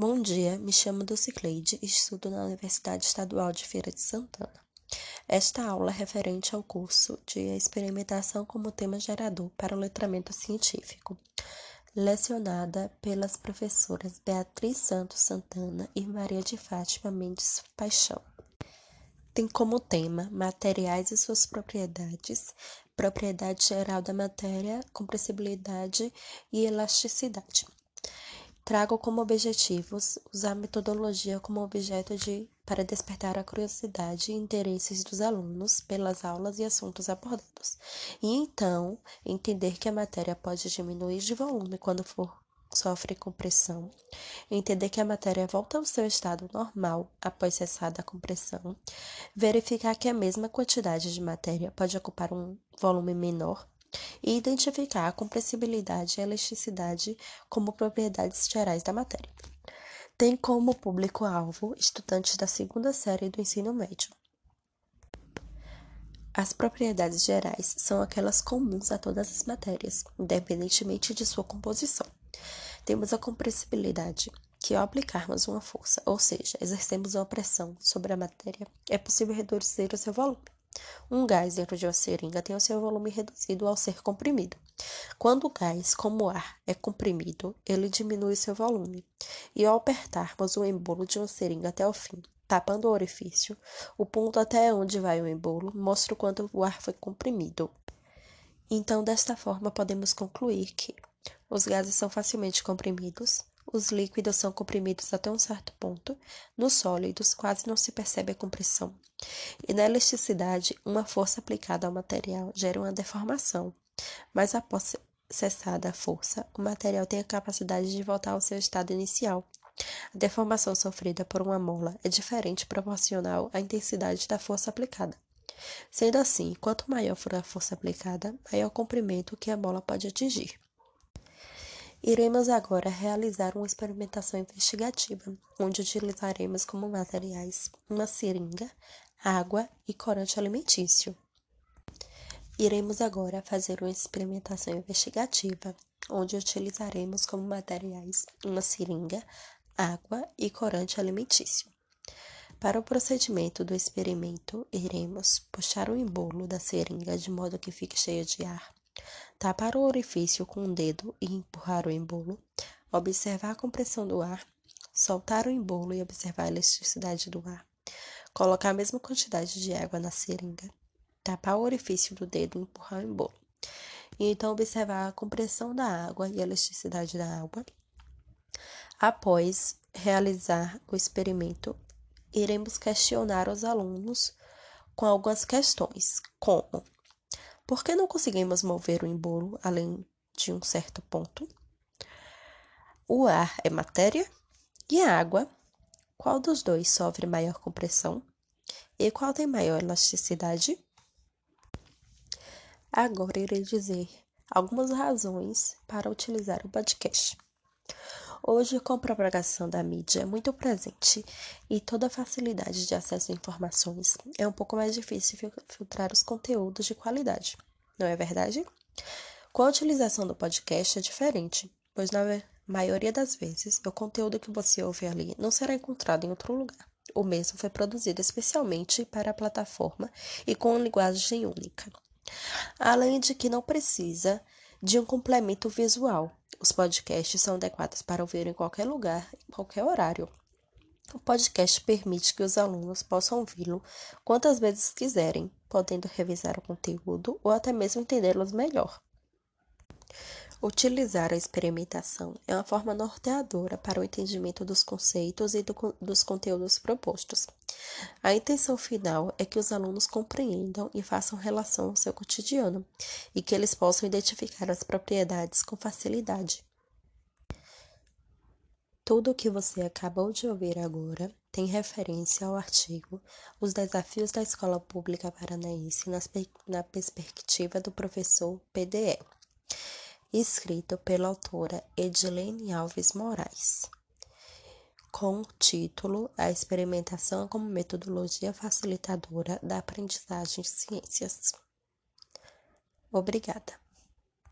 Bom dia, me chamo Dulcicleide e estudo na Universidade Estadual de Feira de Santana. Esta aula é referente ao curso de Experimentação como Tema Gerador para o Letramento Científico, lecionada pelas professoras Beatriz Santos Santana e Maria de Fátima Mendes Paixão. Tem como tema materiais e suas propriedades, propriedade geral da matéria, compressibilidade e elasticidade. Trago como objetivos usar a metodologia como objeto de para despertar a curiosidade e interesses dos alunos pelas aulas e assuntos abordados, e então entender que a matéria pode diminuir de volume quando for sofre compressão, entender que a matéria volta ao seu estado normal após cessada a compressão, verificar que a mesma quantidade de matéria pode ocupar um volume menor e identificar a compressibilidade e a elasticidade como propriedades gerais da matéria. Tem como público-alvo estudantes da segunda série do ensino médio. As propriedades gerais são aquelas comuns a todas as matérias, independentemente de sua composição. Temos a compressibilidade, que ao aplicarmos uma força, ou seja, exercemos uma pressão sobre a matéria, é possível reduzir o seu volume. Um gás dentro de uma seringa tem o seu volume reduzido ao ser comprimido. Quando o gás, como o ar, é comprimido, ele diminui seu volume. E ao apertarmos o embolo de uma seringa até o fim, tapando o orifício, o ponto até onde vai o embolo mostra o quanto o ar foi comprimido. Então, desta forma, podemos concluir que os gases são facilmente comprimidos, os líquidos são comprimidos até um certo ponto, nos sólidos quase não se percebe a compressão. E na elasticidade, uma força aplicada ao material gera uma deformação, mas após cessada a força, o material tem a capacidade de voltar ao seu estado inicial. A deformação sofrida por uma mola é diferente proporcional à intensidade da força aplicada. Sendo assim, quanto maior for a força aplicada, maior o comprimento que a mola pode atingir. Iremos agora realizar uma experimentação investigativa, onde utilizaremos como materiais uma seringa, água e corante alimentício. Iremos agora fazer uma experimentação investigativa, onde utilizaremos como materiais uma seringa, água e corante alimentício. Para o procedimento do experimento, iremos puxar o embolo da seringa de modo que fique cheio de ar Tapar o orifício com o dedo e empurrar o embolo. Observar a compressão do ar. Soltar o embolo e observar a elasticidade do ar. Colocar a mesma quantidade de água na seringa. Tapar o orifício do dedo e empurrar o embolo. E então observar a compressão da água e a elasticidade da água. Após realizar o experimento, iremos questionar os alunos com algumas questões, como por que não conseguimos mover o embolo além de um certo ponto? O ar é matéria e a água? Qual dos dois sofre maior compressão? E qual tem maior elasticidade? Agora irei dizer algumas razões para utilizar o podcast. Hoje, com a propagação da mídia muito presente e toda a facilidade de acesso a informações, é um pouco mais difícil filtrar os conteúdos de qualidade, não é verdade? Com a utilização do podcast é diferente, pois na maioria das vezes o conteúdo que você ouve ali não será encontrado em outro lugar. O mesmo foi produzido especialmente para a plataforma e com linguagem única. Além de que não precisa de um complemento visual. Os podcasts são adequados para ouvir em qualquer lugar, em qualquer horário. O podcast permite que os alunos possam ouvi-lo quantas vezes quiserem, podendo revisar o conteúdo ou até mesmo entendê-los melhor. Utilizar a experimentação é uma forma norteadora para o entendimento dos conceitos e do, dos conteúdos propostos. A intenção final é que os alunos compreendam e façam relação ao seu cotidiano e que eles possam identificar as propriedades com facilidade. Tudo o que você acabou de ouvir agora tem referência ao artigo Os Desafios da Escola Pública Paranaense na Perspectiva do Professor PDE escrito pela autora Edilene Alves Moraes, com o título A Experimentação como Metodologia Facilitadora da Aprendizagem de Ciências. Obrigada.